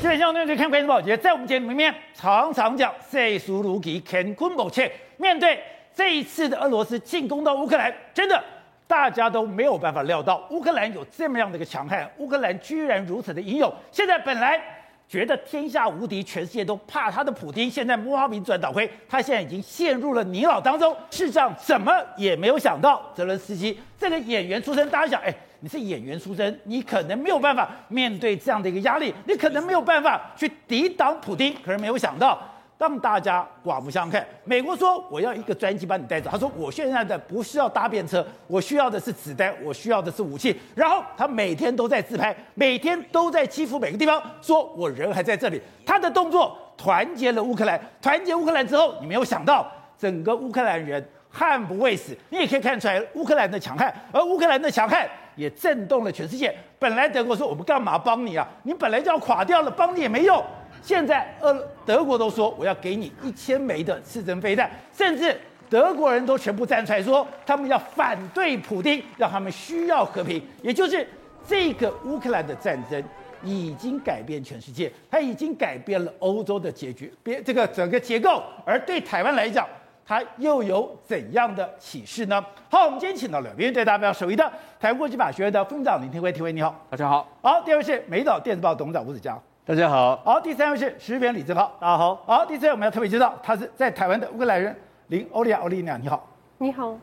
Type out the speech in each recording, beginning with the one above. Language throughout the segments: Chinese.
基本上，那就看《关键报》节，在我们节目里面常常讲“世事如棋，乾坤莫测”。面对这一次的俄罗斯进攻到乌克兰，真的大家都没有办法料到乌克兰有这么样的一个强悍，乌克兰居然如此的英勇。现在本来觉得天下无敌，全世界都怕他的普丁，现在摸爬饼转倒亏，他现在已经陷入了泥沼当中。事实上，怎么也没有想到，泽伦斯基这个演员出身，大家想，哎。你是演员出身，你可能没有办法面对这样的一个压力，你可能没有办法去抵挡普丁。可是没有想到，当大家刮目相看，美国说我要一个专机把你带走，他说我现在的不需要搭便车，我需要的是子弹，我需要的是武器。然后他每天都在自拍，每天都在欺负每个地方，说我人还在这里。他的动作团结了乌克兰，团结乌克兰之后，你没有想到整个乌克兰人悍不畏死。你也可以看出来乌克兰的强悍，而乌克兰的强悍。也震动了全世界。本来德国说我们干嘛帮你啊？你本来就要垮掉了，帮你也没用。现在俄德国都说我要给你一千枚的刺针飞弹，甚至德国人都全部站出来说他们要反对普丁，让他们需要和平。也就是这个乌克兰的战争已经改变全世界，它已经改变了欧洲的结局，别这个整个结构。而对台湾来讲，它又有怎样的启示呢？好，我们今天请到了面对大标首位的台湾国际法学院的副院长林廷辉，廷辉你好，大家好。好，第二位是美岛电子报董事长吴子江，大家好。好，第三位是时事编李正皓，大家好。好，第四位我们要特别介绍，他是在台湾的乌克兰人林欧利亚，欧利亚你好，你好。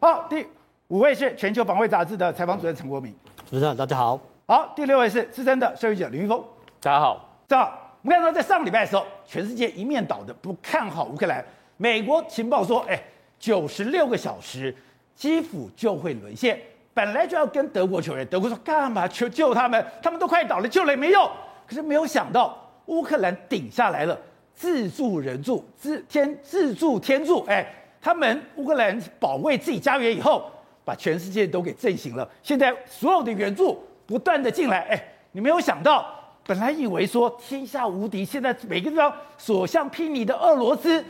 好，第五位是全球防卫杂志的采访主任陈国民，主持人大家好。好，第六位是资深的社会者林玉峰，大家好。正好，我们看到在上礼拜的时候，全世界一面倒的不看好乌克兰，美国情报说，哎。九十六个小时，基辅就会沦陷。本来就要跟德国求援，德国说干嘛求救他们？他们都快倒了，救了也没用。可是没有想到，乌克兰顶下来了，自助人助，自天自助天助。哎，他们乌克兰保卫自己家园以后，把全世界都给震醒了。现在所有的援助不断的进来。哎，你没有想到，本来以为说天下无敌，现在每个地方所向披靡的俄罗斯。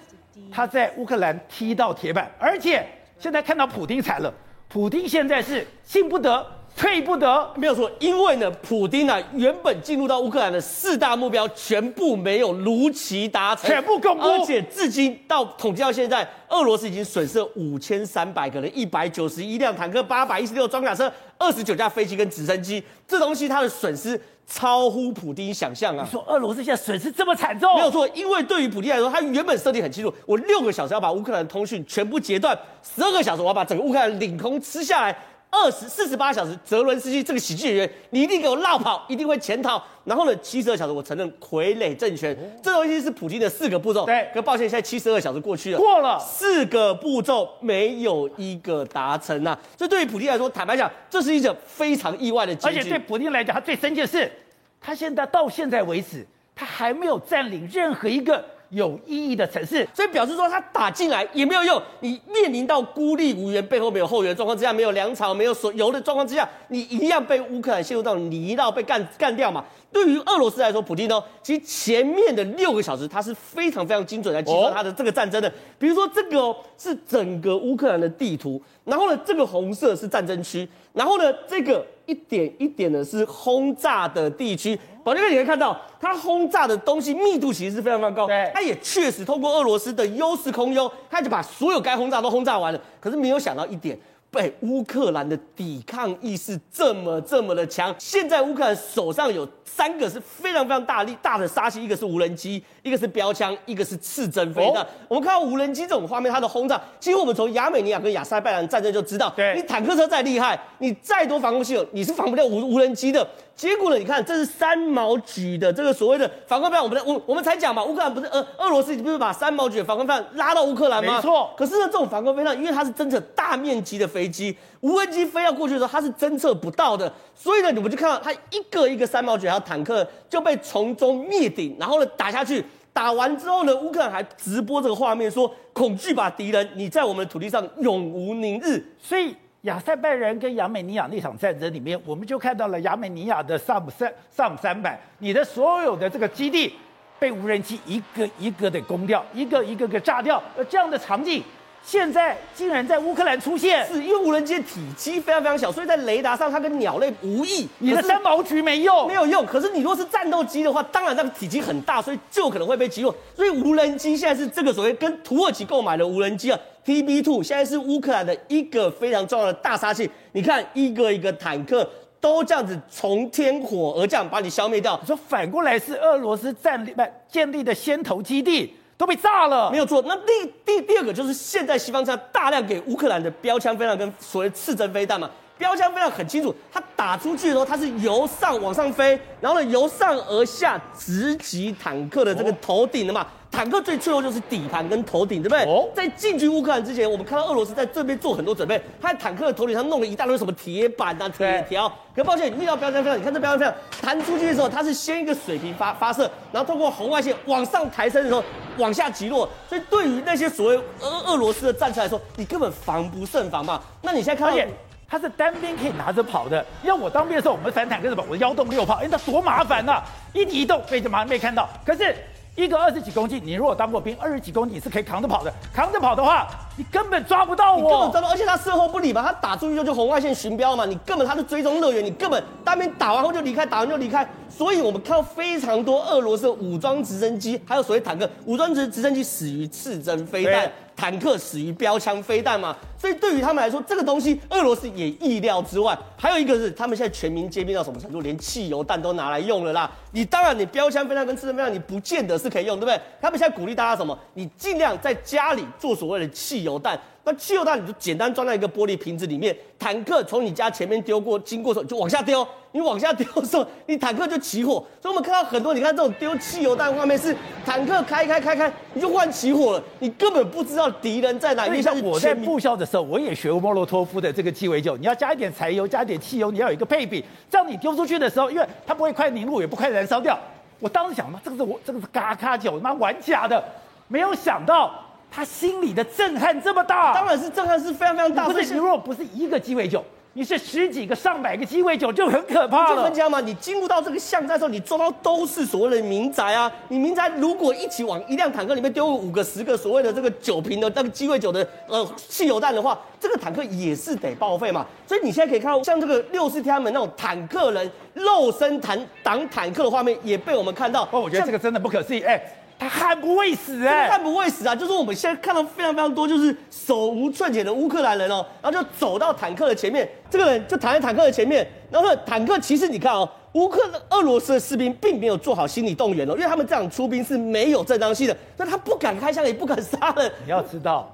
他在乌克兰踢到铁板，而且现在看到普丁惨了。普丁现在是进不得，退不得，没有错。因为呢，普丁呢、啊、原本进入到乌克兰的四大目标全部没有如期达成，全部公布。而且至今到统计到现在，俄罗斯已经损失了五千三百个人，一百九十一辆坦克，八百一十六装甲车，二十九架飞机跟直升机。这东西它的损失。超乎普丁想象啊！你说俄罗斯现在损失这么惨重？没有错，因为对于普丁来说，他原本设定很清楚，我六个小时要把乌克兰的通讯全部截断，十二个小时我要把整个乌克兰领空吃下来。二十四十八小时，泽伦斯基这个喜剧演员，你一定给我绕跑，一定会潜逃。然后呢，七十二小时，我承认傀儡政权，这东西是普京的四个步骤。对，可抱歉，现在七十二小时过去了，过了四个步骤没有一个达成呐、啊。这对于普京来说，坦白讲，这是一个非常意外的结局。而且对普京来讲，他最生气的是，他现在到现在为止，他还没有占领任何一个。有意义的城市，所以表示说他打进来也没有用。你面临到孤立无援、背后没有后援状况之下，没有粮草、没有所油的状况之下，你一样被乌克兰陷入到泥淖，被干干掉嘛。对于俄罗斯来说，普京呢，其实前面的六个小时，他是非常非常精准来计算他的这个战争的。比如说这个哦，是整个乌克兰的地图，然后呢，这个红色是战争区，然后呢，这个一点一点的是轰炸的地区。宝杰哥，你可以看到，它轰炸的东西密度其实是非常非常高。对，它也确实通过俄罗斯的优势空优，它就把所有该轰炸都轰炸完了。可是没有想到一点。被乌克兰的抵抗意识这么这么的强，现在乌克兰手上有三个是非常非常大力大的杀器，一个是无人机，一个是标枪，一个是刺针飞弹。哦、我们看到无人机这种画面，它的轰炸，其实我们从亚美尼亚跟亚塞拜然战争就知道，对，你坦克车再厉害，你再多防空系统，你是防不了无无人机的。结果呢？你看，这是三毛举的这个所谓的防空飞弹，我们我我们才讲嘛，乌克兰不是俄俄罗斯不是把三毛举的防空飞弹拉到乌克兰吗？没错。可是呢，这种防空飞弹，因为它是侦测大面积的飞机，无人机飞要过去的时候，它是侦测不到的。所以呢，你们就看到它一个一个三毛举还有坦克就被从中灭顶，然后呢打下去，打完之后呢，乌克兰还直播这个画面说：“恐惧吧，敌人，你在我们的土地上永无宁日。”所以。亚塞拜然跟亚美尼亚那场战争里面，我们就看到了亚美尼亚的萨姆三萨姆三百，你的所有的这个基地被无人机一个一个的攻掉，一个一个个炸掉，而这样的场景现在竟然在乌克兰出现，是因为无人机体积非常非常小，所以在雷达上它跟鸟类无异。你的三毛局没用，没有用。可是你如果是战斗机的话，当然那个体积很大，所以就可能会被击落。所以无人机现在是这个所谓跟土耳其购买的无人机啊，TB2 现在是乌克兰的一个非常重要的大杀器。你看一个一个坦克都这样子从天火而降，把你消灭掉。说反过来是俄罗斯战立不建立的先头基地。都被炸了，没有错。那第第第二个就是现在西方在大量给乌克兰的标枪飞弹跟所谓刺针飞弹嘛，标枪飞弹很清楚，它打出去的时候它是由上往上飞，然后呢由上而下直击坦克的这个头顶的嘛。坦克最脆弱就是底盘跟头顶，对不对？哦，在进军乌克兰之前，我们看到俄罗斯在这边做很多准备，他在坦克的头顶上弄了一大堆什么铁板啊、铁条。可抱歉，你遇到标枪飞弹，你看这标枪飞弹弹出去的时候，它是先一个水平发发射，然后通过红外线往上抬升的时候往下击落。所以对于那些所谓俄俄罗斯的战车来说，你根本防不胜防嘛。那你现在看到，它是单边可以拿着跑的。因为我当兵的时候，我们反坦克是什么？我腰动六炮，哎，那多麻烦呐、啊！一移动被就马上被看到。可是。一个二十几公斤，你如果当过兵，二十几公斤你是可以扛着跑的。扛着跑的话，你根本抓不到我。你根本抓不到，而且他事后不理嘛，他打出去就就红外线巡标嘛，你根本他是追踪乐园，你根本当兵打完后就离开，打完就离开。所以我们看到非常多俄罗斯的武装直升机，还有所谓坦克，武装直直升机死于刺针飞弹。坦克死于标枪飞弹嘛，所以对于他们来说，这个东西俄罗斯也意料之外。还有一个是，他们现在全民皆兵到什么程度，连汽油弹都拿来用了啦。你当然，你标枪飞弹跟刺针飞弹，你不见得是可以用，对不对？他们现在鼓励大家什么？你尽量在家里做所谓的汽油弹。那汽油弹你就简单装在一个玻璃瓶子里面，坦克从你家前面丢过，经过的时候就往下丢，你往下丢的时候，你坦克就起火。所以我们看到很多，你看这种丢汽油弹画面是坦克开开开开，你就忽然起火了，你根本不知道敌人在哪里。像我在部校的时候，我也学过莫洛托夫的这个鸡尾酒，你要加一点柴油，加一点汽油，你要有一个配比，这样你丢出去的时候，因为它不会快凝固，也不快燃烧掉。我当时想嘛，这个是我这个是嘎嘎酒，妈玩假的，没有想到。他心里的震撼这么大，当然是震撼是非常非常大。不是，你如果不是一个鸡尾酒，你是十几个、上百个鸡尾酒，就很可怕了。就分家嘛，你进入到这个巷战的时候，你撞到都是所谓的民宅啊。你民宅如果一起往一辆坦克里面丢五个、十个所谓的这个酒瓶的那个鸡尾酒的呃汽油弹的话，这个坦克也是得报废嘛。所以你现在可以看到，像这个六四天安门那种坦克人肉身坦挡坦克的画面，也被我们看到。哦，我觉得这个真的不可思议，哎。他悍不畏死哎、欸，悍不畏死啊！就是我们现在看到非常非常多，就是手无寸铁的乌克兰人哦，然后就走到坦克的前面，这个人就躺在坦克的前面，然后坦克其实你看哦，乌克俄罗斯的士兵并没有做好心理动员哦，因为他们这样出兵是没有正当性的，那他不敢开枪，也不敢杀人。你要知道。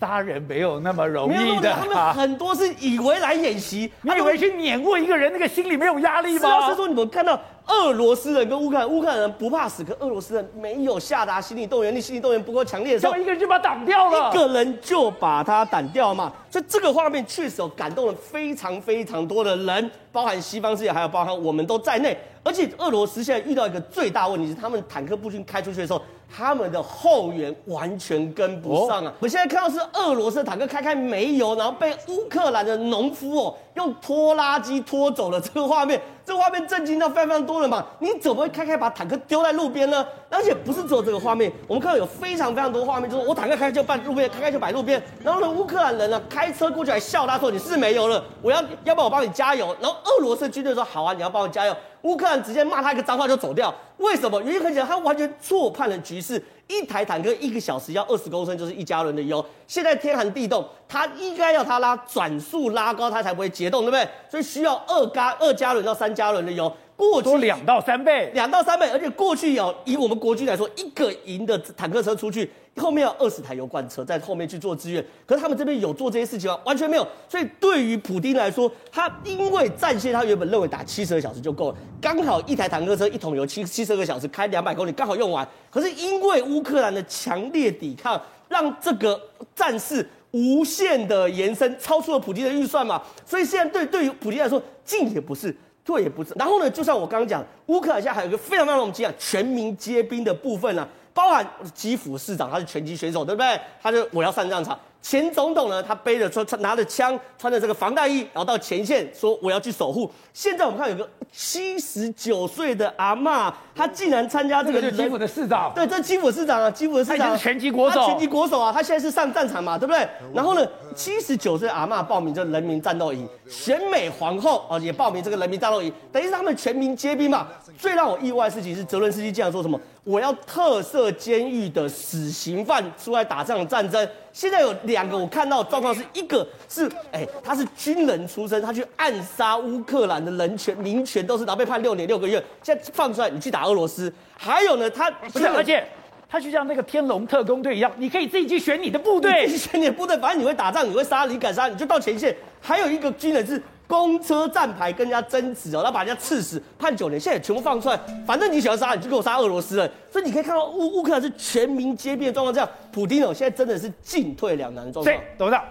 杀人没有那么容易的，他们很多是以为来演习，他以为去碾过一个人，那个心里没有压力吗？是啊，说你们看到俄罗斯人跟乌克兰，乌克兰人不怕死，可俄罗斯人没有下达心理动员令，心理动员不够强烈的时候，一个人就把他挡掉了，一个人就把他挡掉嘛。所以这个画面确实有感动了非常非常多的人，包含西方世界，还有包含我们都在内。而且俄罗斯现在遇到一个最大问题是，他们坦克步军开出去的时候。他们的后援完全跟不上啊！我现在看到是俄罗斯的坦克开开没油，然后被乌克兰的农夫哦用拖拉机拖走了。这个画面，这画面震惊到非常非常多人嘛！你怎么会开开把坦克丢在路边呢？而且不是只有这个画面，我们看到有非常非常多画面，就是我坦克开开就摆路边，开开就摆路边。然后呢，乌克兰人呢开车过去还笑他说：“你是没油了，我要要不要我帮你加油？”然后俄罗斯军队说：“好啊，你要帮我加油。”乌克兰直接骂他一个脏话就走掉，为什么？原因很简单，他完全错判了局势。一台坦克一个小时要二十公升，就是一加仑的油。现在天寒地冻，它应该要它拉转速拉高，它才不会结冻，对不对？所以需要二加二加仑到三加仑的油。过去多两到三倍，两到三倍，而且过去有以我们国军来说，一个营的坦克车出去。后面有二十台油罐车在后面去做支援，可是他们这边有做这些事情吗？完全没有。所以对于普丁来说，他因为战线，他原本认为打七十个小时就够了，刚好一台坦克车一桶油七七十二个小时开两百公里刚好用完。可是因为乌克兰的强烈抵抗，让这个战事无限的延伸，超出了普丁的预算嘛。所以现在对对于普丁来说，进也不是，退也不是。然后呢，就像我刚刚讲，乌克兰现在还有一个非常非常我们讲，全民皆兵的部分呢、啊。包含基辅市长，他是拳击选手，对不对？他就我要上战场。前总统呢，他背着穿穿拿着枪，穿着这个防弹衣，然后到前线说我要去守护。现在我们看有个七十九岁的阿嬷，她竟然参加这个，就是基辅的市长。对，这是基辅市长啊，基辅的市长，是拳击国手，拳击国手啊，他现在是上战场嘛，对不对？然后呢，七十九岁阿嬷报名这人民战斗营，选美皇后啊也报名这个人民战斗营，等于是他们全民皆兵嘛。最让我意外的事情是泽伦斯基竟然说什么？我要特赦监狱的死刑犯出来打这场战争。现在有两个我看到的状况是一个是，哎、欸，他是军人出身，他去暗杀乌克兰的人权民权都是，然后被判六年六个月。现在放出来，你去打俄罗斯。还有呢，他不是，而且他就像那个天龙特工队一样，你可以自己去选你的部队，选你的部队，反正你会打仗，你会杀，你敢杀，你就到前线。还有一个军人是。公车站牌跟人家争执哦，然后把人家刺死，判九年，现在全部放出来，反正你喜欢杀，你就给我杀俄罗斯人。所以你可以看到乌乌克兰是全民皆兵的状况，这样，普丁哦，现在真的是进退两难的状况。董事长，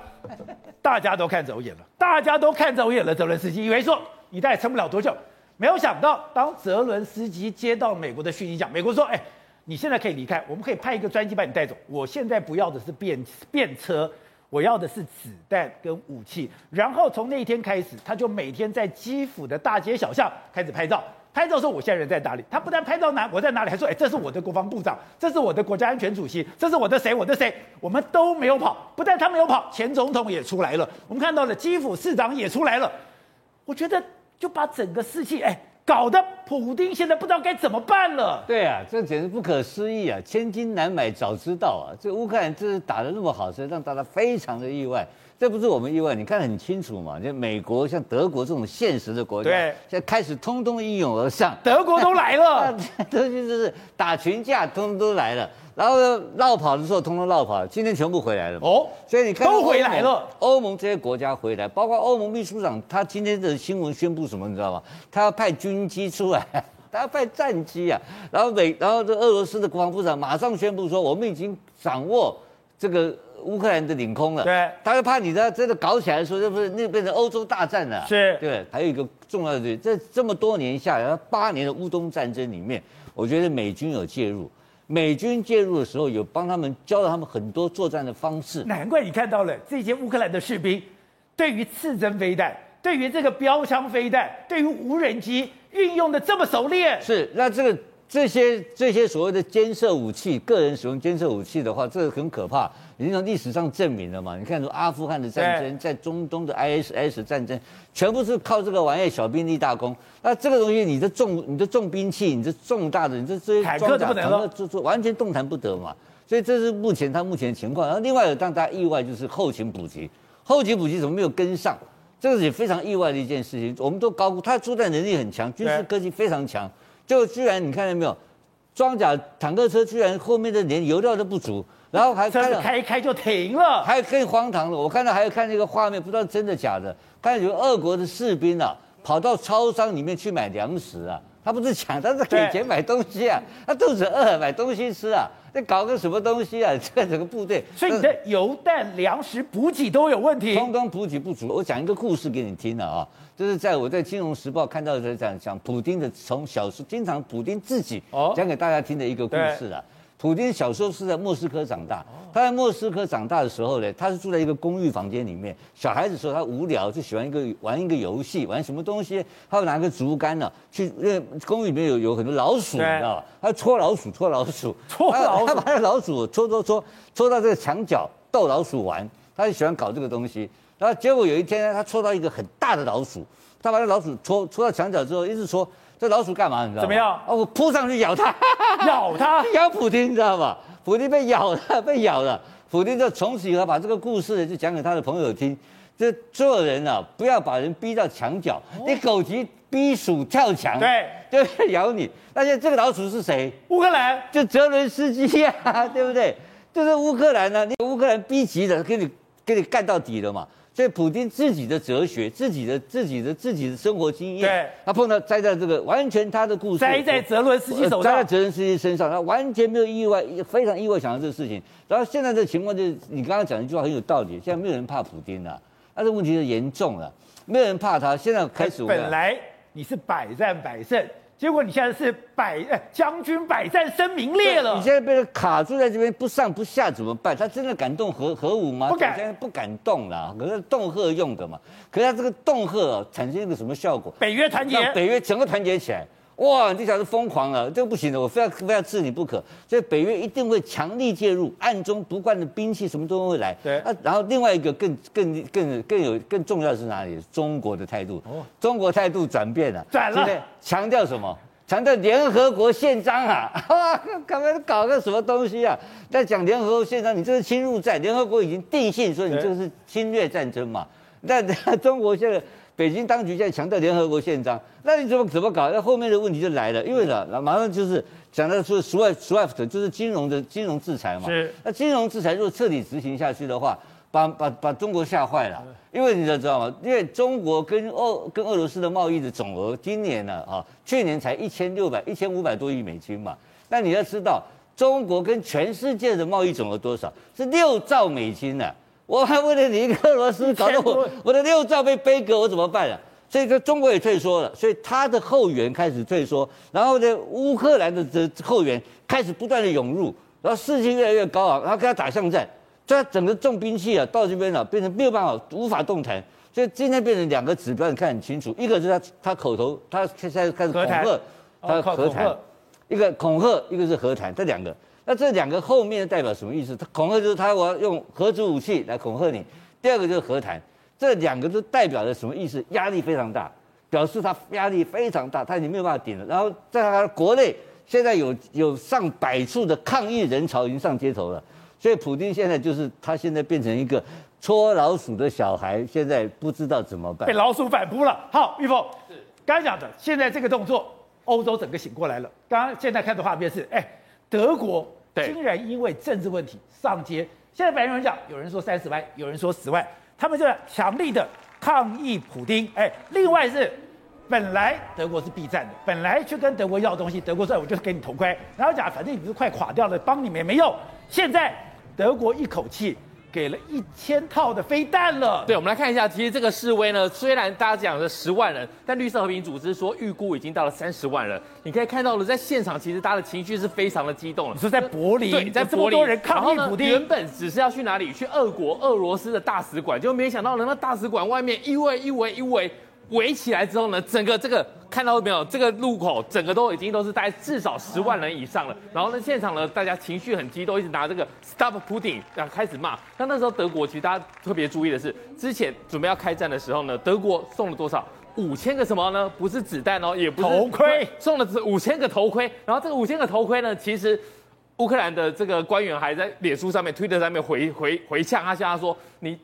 大家都看走眼了，大家都看走眼了。泽伦斯基以为说你大概撑不了多久，没有想到当泽伦斯基接到美国的讯息讲，美国说，哎，你现在可以离开，我们可以派一个专机把你带走。我现在不要的是便便车。我要的是子弹跟武器，然后从那一天开始，他就每天在基辅的大街小巷开始拍照。拍照说我现在人在哪里？他不但拍照哪我在哪里，还说哎，这是我的国防部长，这是我的国家安全主席，这是我的谁我的谁，我们都没有跑。不但他没有跑，前总统也出来了，我们看到了基辅市长也出来了。我觉得就把整个士气哎。搞得普丁现在不知道该怎么办了。对啊，这简直不可思议啊！千金难买早知道啊！这乌克兰这是打得那么好，实际上大家非常的意外。这不是我们意外，你看得很清楚嘛。就美国像德国这种现实的国家，对，现在开始通通一拥而上，德国都来了，这就是打群架，通通都来了。然后呢，落跑的时候通通绕跑，今天全部回来了哦。所以你看都回来了，欧盟这些国家回来，包括欧盟秘书长，他今天的新闻宣布什么，你知道吗？他要派军机出来，他要派战机啊。然后美，然后这俄罗斯的国防部长马上宣布说，我们已经掌握这个乌克兰的领空了。对，他就怕你的真的搞起来的时候，就不是那变成欧洲大战了。是，对。还有一个重要的，这这么多年下来，八年的乌东战争里面，我觉得美军有介入。美军介入的时候，有帮他们教了他们很多作战的方式。难怪你看到了这些乌克兰的士兵，对于刺针飞弹，对于这个标枪飞弹，对于无人机运用的这么熟练。是，那这个。这些这些所谓的监射武器，个人使用监射武器的话，这个很可怕。已经从历史上证明了嘛？你看，说阿富汗的战争，在中东的 ISS 战争，全部是靠这个玩意小兵立大功。那这个东西，你的重你的重兵器，你的重大的，你这这些装甲，这这完全动弹不得嘛。所以这是目前他目前的情况。然后另外有让大家意外就是后勤补给，后勤补给怎么没有跟上？这个也非常意外的一件事情。我们都高估他的作战能力很强，军事科技非常强。就居然你看见没有，装甲坦克车居然后面的连油料都不足，然后还开开一开就停了，还更荒唐了。我看到还有看那个画面，不知道真的假的，看到有俄国的士兵啊，跑到超商里面去买粮食啊。他不是抢，他是给钱买东西啊！他肚子饿，买东西吃啊！那搞个什么东西啊？这整个部队，所以你的油弹、粮食补给都有问题，通通补给不足。我讲一个故事给你听了啊，就是在我在《金融时报》看到的讲讲普丁的从小时经常普丁自己讲给大家听的一个故事啊。普京小时候是在莫斯科长大，他在莫斯科长大的时候呢，他是住在一个公寓房间里面。小孩子时候他无聊就喜欢一个玩一个游戏，玩什么东西？他会拿个竹竿呢，去那公寓里面有有很多老鼠，你知道吧？他戳老鼠，戳老鼠，戳老鼠，他把那老鼠戳戳戳戳到这个墙角逗老鼠玩，他就喜欢搞这个东西。然后结果有一天呢，他戳到一个很大的老鼠，他把那老鼠戳戳到墙角之后，一直戳。这老鼠干嘛？你知道吗？怎么样？哦，我扑上去咬它，咬它，咬普京，你知道吗？普京被咬了，被咬了。普京就从此以后把这个故事就讲给他的朋友听。这做人啊，不要把人逼到墙角，哦、你狗急逼鼠跳墙，对，就会咬你。而且这个老鼠是谁？乌克兰，就泽伦斯基呀、啊，对不对？就是乌克兰呢、啊，你乌克兰逼急了，给你给你干到底了嘛。所以普京自己的哲学、自己的、自己的、自己的生活经验，对，他碰到栽在这个完全他的故事，栽在泽伦斯基手上，栽在泽伦斯基身上，他完全没有意外，非常意外想到这个事情。然后现在的情况就是，你刚刚讲一句话很有道理，现在没有人怕普京了，但是问题是严重了，没有人怕他。现在开始，本来你是百战百胜，结果你现在是百哎将军百战生名裂了。你现在被卡住在这边不上不下怎么办？他真的敢动核核武吗？不敢，现在不敢动了。可是恫吓用的嘛。可是他这个恫吓、哦、产生一个什么效果？北约团结，北约整个团结起来。哇，这小子疯狂了，这个不行的，我非要非要治你不可。所以北约一定会强力介入，暗中不断的兵器什么都会来。对。啊，然后另外一个更更更更有更重要的是哪里？中国的态度。哦。中国态度转变了。转了。现在强调什么？强调联合国宪章啊！哇，干嘛搞个什么东西啊？在讲联合国宪章，你这是侵入战，联合国已经定性说你这个是侵略战争嘛？那中国现在。北京当局现在强调联合国宪章，那你怎么怎么搞？那后面的问题就来了，因为呢，那马上就是讲到说 SWIFT 就是金融的金融制裁嘛。是。那金融制裁如果彻底执行下去的话，把把把中国吓坏了。因为你知道吗？因为中国跟俄跟俄罗斯的贸易的总额，今年呢啊，去年才一千六百一千五百多亿美金嘛。那你要知道，中国跟全世界的贸易总额多少？是六兆美金呢、啊。我还为了你一个俄罗斯，搞得我我的六兆被杯葛，我怎么办啊？所以说中国也退缩了，所以他的后援开始退缩，然后呢，乌克兰的这后援开始不断的涌入，然后士气越来越高昂，然后跟他打巷战，所以他整个重兵器啊到这边了、啊，变成没有办法无法动弹，所以今天变成两个指标，你看很清楚，一个是他他口头他现在开始恐吓，他和谈，一个恐吓，一个是和谈，这两个。那这两个后面代表什么意思？他恐吓就是他我要用核子武器来恐吓你。第二个就是和谈，这两个都代表了什么意思？压力非常大，表示他压力非常大，他已经没有办法顶了。然后在他国内现在有有上百处的抗议人潮已经上街头了，所以普京现在就是他现在变成一个搓老鼠的小孩，现在不知道怎么办，被老鼠反扑了。好，玉凤是刚讲的，现在这个动作，欧洲整个醒过来了。刚刚现在看的画面是，哎。德国竟然因为政治问题上街，现在白人讲，有人说三十万，有人说十万，他们就强力的抗议普丁。哎，另外是本来德国是避战的，本来去跟德国要东西，德国说我就是给你头盔，然后讲反正你不是快垮掉了，帮你们也没用。现在德国一口气。给了一千套的飞弹了。对，我们来看一下，其实这个示威呢，虽然大家讲的十万人，但绿色和平组织说预估已经到了三十万人。你可以看到了，在现场其实大家的情绪是非常的激动了。你说在柏林，对，在柏林，多人抗议普丁。原本只是要去哪里？去俄国、俄罗斯的大使馆，就没想到呢，那大使馆外面一围一围一围。围起来之后呢，整个这个看到没有？这个路口整个都已经都是大概至少十万人以上了。然后呢，现场呢，大家情绪很激动，一直拿这个 Stop Putin 啊开始骂。那那时候德国其实大家特别注意的是，之前准备要开战的时候呢，德国送了多少？五千个什么呢？不是子弹哦，也不是头盔，送了五千个头盔。然后这个五千个头盔呢，其实乌克兰的这个官员还在脸书上面、推特上面回回回呛他，向他说你。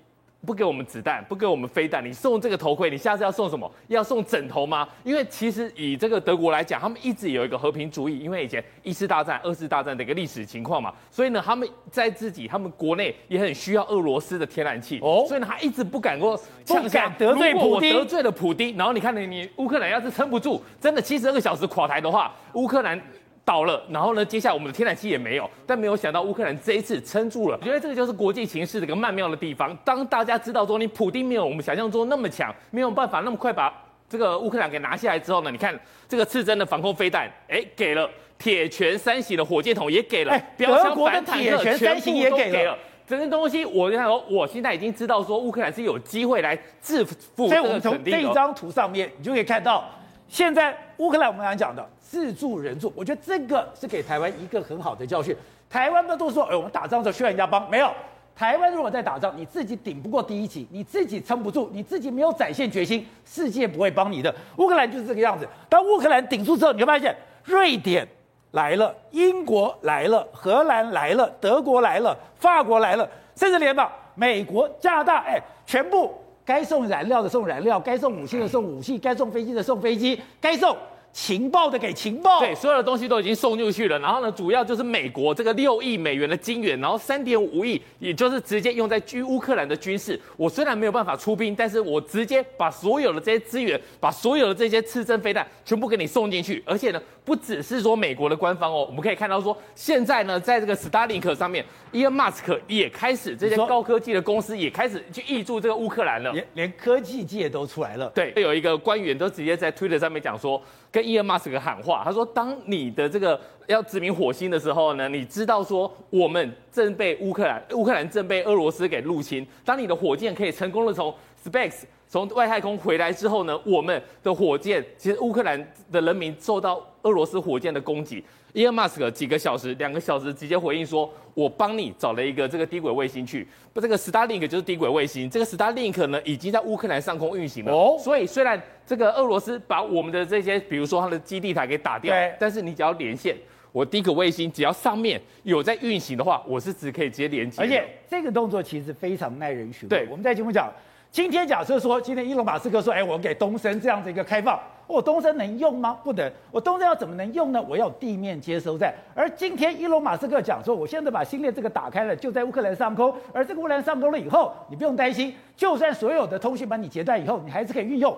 不给我们子弹，不给我们飞弹，你送这个头盔，你下次要送什么？要送枕头吗？因为其实以这个德国来讲，他们一直有一个和平主义，因为以前一次大战、二次大战的一个历史情况嘛，所以呢，他们在自己他们国内也很需要俄罗斯的天然气，哦，所以呢，他一直不敢过不敢得罪普丁，得罪了普丁，然后你看你你乌克兰要是撑不住，真的七十二个小时垮台的话，乌克兰。倒了，然后呢，接下来我们的天然气也没有，但没有想到乌克兰这一次撑住了。我觉得这个就是国际形势的一个曼妙的地方。当大家知道说你普丁没有我们想象中那么强，没有办法那么快把这个乌克兰给拿下来之后呢，你看这个刺针的防空飞弹，哎，给了铁拳三型的火箭筒也给了，哎，德国的铁拳三型也给了，整个东西我跟他说，我现在已经知道说乌克兰是有机会来制服。所以我们从这一张图上面，你就可以看到，现在乌克兰我们刚刚讲的。自助人助，我觉得这个是给台湾一个很好的教训。台湾不都说，哎，我们打仗的时候需要人家帮，没有。台湾如果在打仗，你自己顶不过第一击，你自己撑不住，你自己没有展现决心，世界不会帮你的。乌克兰就是这个样子。当乌克兰顶住之后，你会发现，瑞典来了，英国来了，荷兰来了，德国来了，法国来了，甚至连吧，美国、加拿大，哎，全部该送燃料的送燃料，该送武器的送武器，该送飞机的送飞机，该送。情报的给情报，对，所有的东西都已经送进去了。然后呢，主要就是美国这个六亿美元的金元，然后三点五亿，也就是直接用在军乌克兰的军事。我虽然没有办法出兵，但是我直接把所有的这些资源，把所有的这些刺针飞弹全部给你送进去。而且呢，不只是说美国的官方哦，我们可以看到说，现在呢，在这个 Starlink 上面，Elon Musk 也开始这些高科技的公司也开始去挹注这个乌克兰了，连连科技界都出来了。对，有一个官员都直接在 Twitter 上面讲说。跟伊恩马斯克喊话，他说：“当你的这个要殖民火星的时候呢，你知道说我们正被乌克兰，乌克兰正被俄罗斯给入侵。当你的火箭可以成功的从 Space 从外太空回来之后呢，我们的火箭其实乌克兰的人民受到俄罗斯火箭的攻击。”伊隆马斯克几个小时、两个小时直接回应说：“我帮你找了一个这个低轨卫星去，不，这个 Starlink 就是低轨卫星。这个 Starlink 呢，已经在乌克兰上空运行了。哦，所以虽然这个俄罗斯把我们的这些，比如说它的基地台给打掉，对但是你只要连线，我低轨卫星只要上面有在运行的话，我是只可以直接连接。而且这个动作其实非常耐人寻味。对，我们在节目讲，今天假设说，今天伊隆马斯克说，哎，我给东升这样子一个开放。”我东升能用吗？不能。我东升要怎么能用呢？我要地面接收站。而今天伊隆马斯克讲说，我现在把星链这个打开了，就在乌克兰上空。而这个乌克兰上空了以后，你不用担心，就算所有的通讯把你截断以后，你还是可以运用。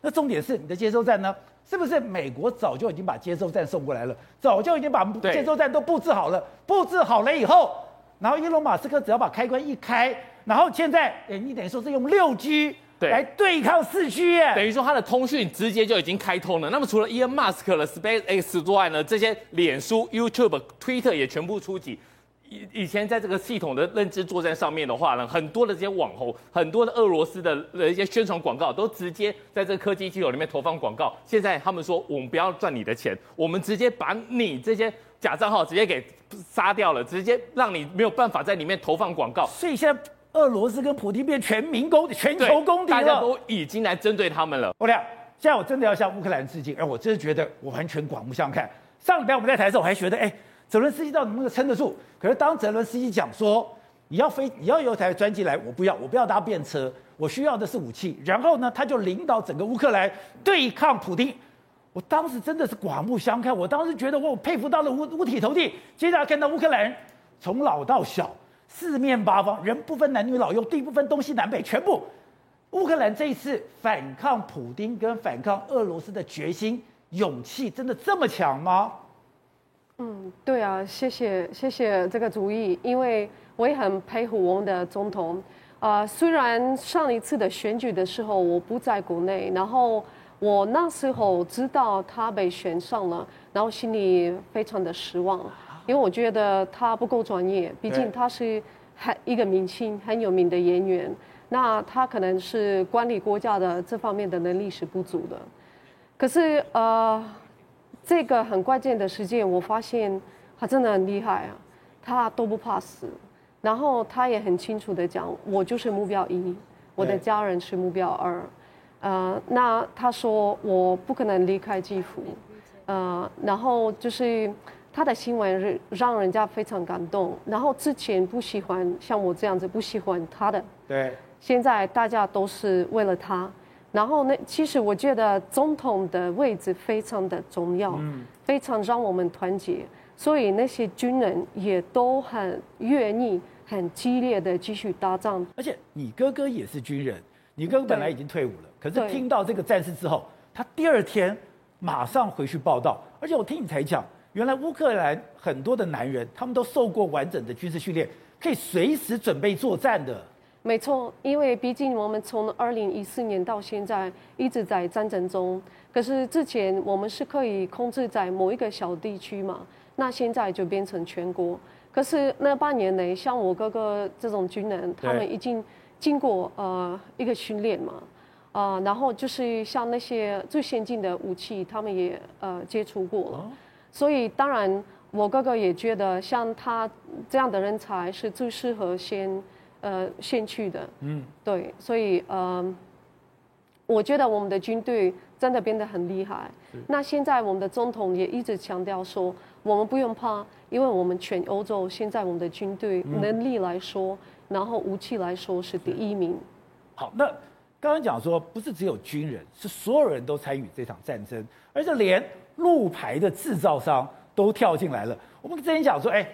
那重点是你的接收站呢？是不是美国早就已经把接收站送过来了？早就已经把接收站都布置好了。布置好了以后，然后伊隆马斯克只要把开关一开，然后现在，哎，你等于说是用六 G。对，来对抗四 G 耶，等于说它的通讯直接就已经开通了。那么除了 Elon Musk 的 SpaceX 之外呢，这些脸书、YouTube、Twitter 也全部出击。以以前在这个系统的认知作战上面的话呢，很多的这些网红、很多的俄罗斯的的一些宣传广告都直接在这个科技系统里面投放广告。现在他们说，我们不要赚你的钱，我们直接把你这些假账号直接给杀掉了，直接让你没有办法在里面投放广告。所以现在。俄罗斯跟普京变全民公敌，全球公敌了。大家都已经来针对他们了。我俩现在我真的要向乌克兰致敬。哎，我真的觉得我完全刮目相看。上礼拜我们在台的时候，我还觉得，哎，泽伦斯基到底能不能撑得住？可是当泽伦斯基讲说，你要飞，你要有台专机来，我不要，我不要搭便车，我需要的是武器。然后呢，他就领导整个乌克兰对抗普京。我当时真的是刮目相看。我当时觉得我佩服到了五五体投地。接下来看到乌克兰从老到小。四面八方，人不分男女老幼，地不分东西南北，全部。乌克兰这一次反抗普丁跟反抗俄罗斯的决心、勇气，真的这么强吗？嗯，对啊，谢谢谢谢这个主意，因为我也很佩服我们的总统。啊、虽然上一次的选举的时候我不在国内，然后我那时候知道他被选上了，然后心里非常的失望。因为我觉得他不够专业，毕竟他是很一个明星，很有名的演员，那他可能是管理国家的这方面的能力是不足的。可是呃，这个很关键的事件，我发现他真的很厉害啊，他都不怕死，然后他也很清楚的讲，我就是目标一，我的家人是目标二，呃，那他说我不可能离开基辅，呃，然后就是。他的新闻是让人家非常感动，然后之前不喜欢像我这样子不喜欢他的，对，现在大家都是为了他，然后呢，其实我觉得总统的位置非常的重要，嗯，非常让我们团结，所以那些军人也都很愿意、很激烈的继续打仗。而且你哥哥也是军人，你哥哥本来已经退伍了，可是听到这个战事之后，他第二天马上回去报道，而且我听你才讲。原来乌克兰很多的男人，他们都受过完整的军事训练，可以随时准备作战的。没错，因为毕竟我们从二零一四年到现在一直在战争中，可是之前我们是可以控制在某一个小地区嘛，那现在就变成全国。可是那半年内，像我哥哥这种军人，他们已经经过呃一个训练嘛，啊、呃，然后就是像那些最先进的武器，他们也呃接触过了。哦所以当然，我哥哥也觉得像他这样的人才是最适合先，呃，先去的。嗯，对，所以呃，我觉得我们的军队真的变得很厉害。是那现在我们的总统也一直强调说，我们不用怕，因为我们全欧洲现在我们的军队能力来说，嗯、然后武器来说是第一名。好，那刚刚讲说不是只有军人，是所有人都参与这场战争，而且连。路牌的制造商都跳进来了。我们之前讲说，哎，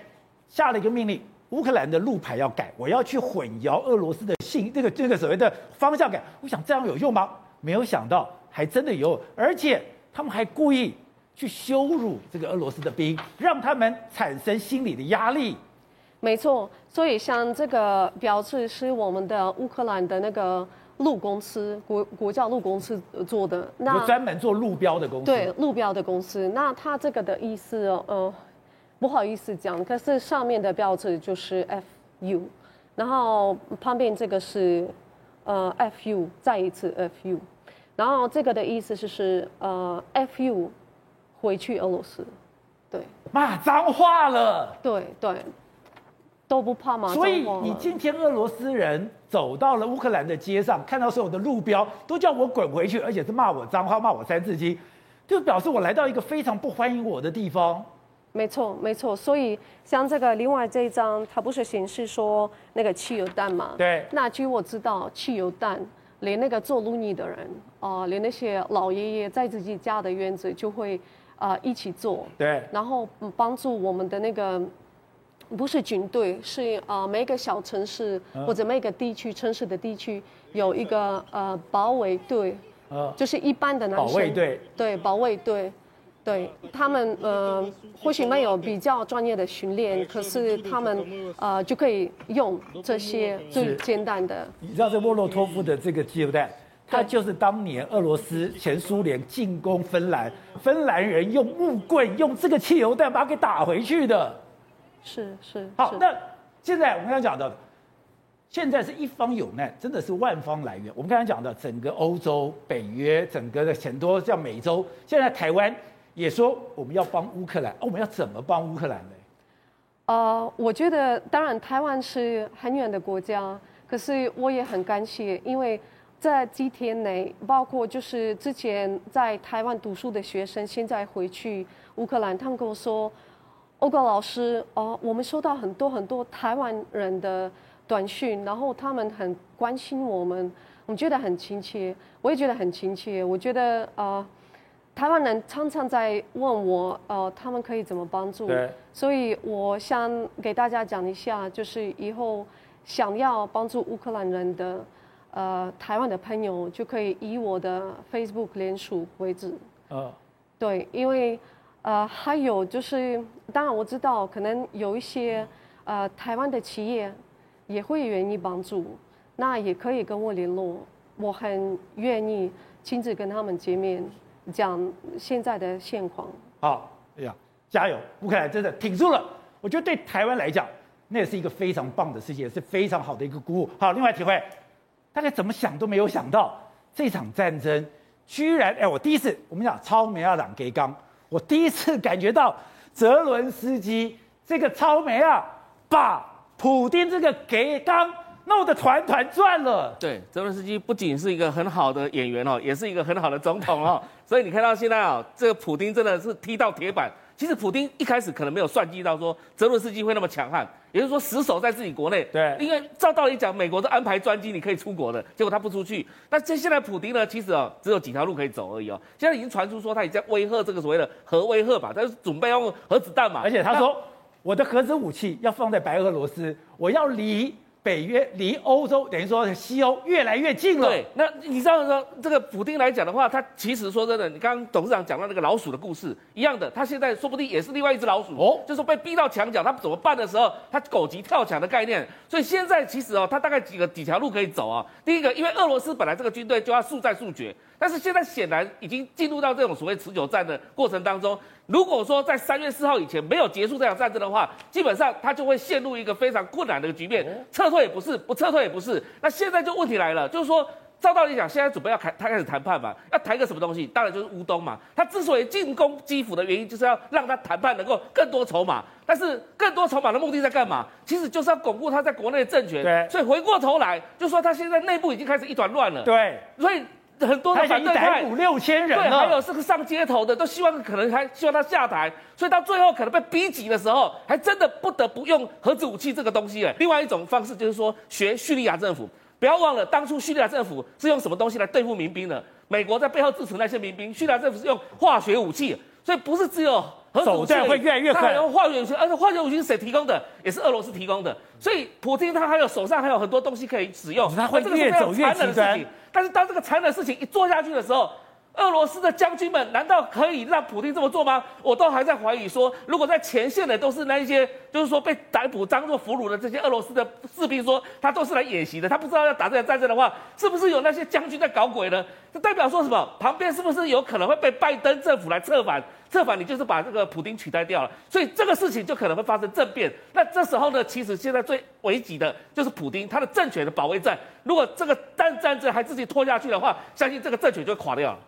下了一个命令，乌克兰的路牌要改，我要去混淆俄罗斯的信，这个这个所谓的方向感。我想这样有用吗？没有想到，还真的有，而且他们还故意去羞辱这个俄罗斯的兵，让他们产生心理的压力。没错，所以像这个标志是我们的乌克兰的那个陆公司，国国教路公司做的，那专门做路标的公司。对，路标的公司。那他这个的意思，呃，不好意思讲，可是上面的标志就是 FU，然后旁边这个是呃 FU，再一次 FU，然后这个的意思就是呃 FU 回去俄罗斯，对，骂脏话了，对对。都不怕吗？所以你今天俄罗斯人走到了乌克兰的街上，看到所有的路标都叫我滚回去，而且是骂我脏话，骂我三字经，就表示我来到一个非常不欢迎我的地方。没错，没错。所以像这个另外这一张，它不是显示说那个汽油弹吗？对。那据我知道，汽油弹连那个做轮椅的人啊、呃，连那些老爷爷在自己家的院子就会啊、呃、一起做。对。然后帮助我们的那个。不是军队，是啊、呃，每个小城市或者每个地区、城市的地区有一个呃保卫队，呃，就是一般的男生。保卫队。对，保卫队，对他们呃，或许没有比较专业的训练，可是他们呃就可以用这些最简单的。你知道这莫洛托夫的这个汽油弹，它就是当年俄罗斯前苏联进攻芬兰，芬兰人用木棍用这个汽油弹把它给打回去的。是是好，那现在我们刚刚讲的，现在是一方有难，真的是万方来源。我们刚刚讲的整个欧洲、北约，整个的很多像美洲，现在台湾也说我们要帮乌克兰，我们要怎么帮乌克兰呢？呃，我觉得当然台湾是很远的国家，可是我也很感谢，因为在几天内，包括就是之前在台湾读书的学生，现在回去乌克兰，他们跟我说。欧高老师，哦，我们收到很多很多台湾人的短讯，然后他们很关心我们，我们觉得很亲切，我也觉得很亲切。我觉得呃，台湾人常常在问我，呃，他们可以怎么帮助？对。所以我想给大家讲一下，就是以后想要帮助乌克兰人的，呃，台湾的朋友就可以以我的 Facebook 连署为止。嗯。对，因为。呃，还有就是，当然我知道，可能有一些呃台湾的企业也会愿意帮助，那也可以跟我联络，我很愿意亲自跟他们见面，讲现在的现况。好，哎呀，加油！乌克兰真的挺住了，我觉得对台湾来讲，那也是一个非常棒的事情，是非常好的一个鼓舞。好，另外体会，大概怎么想都没有想到，这场战争居然，哎，我第一次我们讲超美亚党给刚。我第一次感觉到泽伦斯基这个超媒啊，把普丁这个给刚弄得团团转了。对，泽伦斯基不仅是一个很好的演员哦，也是一个很好的总统哦。所以你看到现在啊，这个普丁真的是踢到铁板。其实普丁一开始可能没有算计到说泽伦斯基会那么强悍，也就是说死守在自己国内。对，因为照道理讲，美国都安排专机你可以出国的，结果他不出去。那这现在普丁呢，其实哦，只有几条路可以走而已哦。现在已经传出说他已经在威吓这个所谓的核威吓吧，他是准备用核子弹嘛。而且他说，我的核子武器要放在白俄罗斯，我要离。北约离欧洲等于说西欧越来越近了。对，那你知道说这个普丁来讲的话，他其实说真的，你刚刚董事长讲到那个老鼠的故事一样的，他现在说不定也是另外一只老鼠哦，就是被逼到墙角，他怎么办的时候，他狗急跳墙的概念。所以现在其实哦，他大概几个几条路可以走啊。第一个，因为俄罗斯本来这个军队就要速战速决。但是现在显然已经进入到这种所谓持久战的过程当中。如果说在三月四号以前没有结束这场战争的话，基本上他就会陷入一个非常困难的局面。撤退也不是，不撤退也不是。那现在就问题来了，就是说，照道理讲，现在准备要开，他开始谈判嘛，要谈个什么东西？当然就是乌东嘛。他之所以进攻基辅的原因，就是要让他谈判能够更多筹码。但是更多筹码的目的在干嘛？其实就是要巩固他在国内的政权。对。所以回过头来，就说他现在内部已经开始一团乱了。对。所以。很多的反对派五六千人，对，还有是个上街头的，都希望可能还希望他下台，所以到最后可能被逼急的时候，还真的不得不用核子武器这个东西。哎，另外一种方式就是说学叙利亚政府，不要忘了当初叙利亚政府是用什么东西来对付民兵的？美国在背后支持那些民兵，叙利亚政府是用化学武器，所以不是只有核子武器，会越来越快。还用化学武器，而且化学武器是谁提供的？也是俄罗斯提供的。所以普京他还有手上还有很多东西可以使用，他会越走越极端。但是当这个残忍的事情一做下去的时候，俄罗斯的将军们难道可以让普京这么做吗？我都还在怀疑说，如果在前线的都是那一些，就是说被逮捕当做俘虏的这些俄罗斯的士兵，说他都是来演习的，他不知道要打这场战争的话，是不是有那些将军在搞鬼呢？这代表说什么？旁边是不是有可能会被拜登政府来策反？策反你就是把这个普丁取代掉了，所以这个事情就可能会发生政变。那这时候呢，其实现在最危急的就是普丁他的政权的保卫战。如果这个战战争还自己拖下去的话，相信这个政权就垮掉了。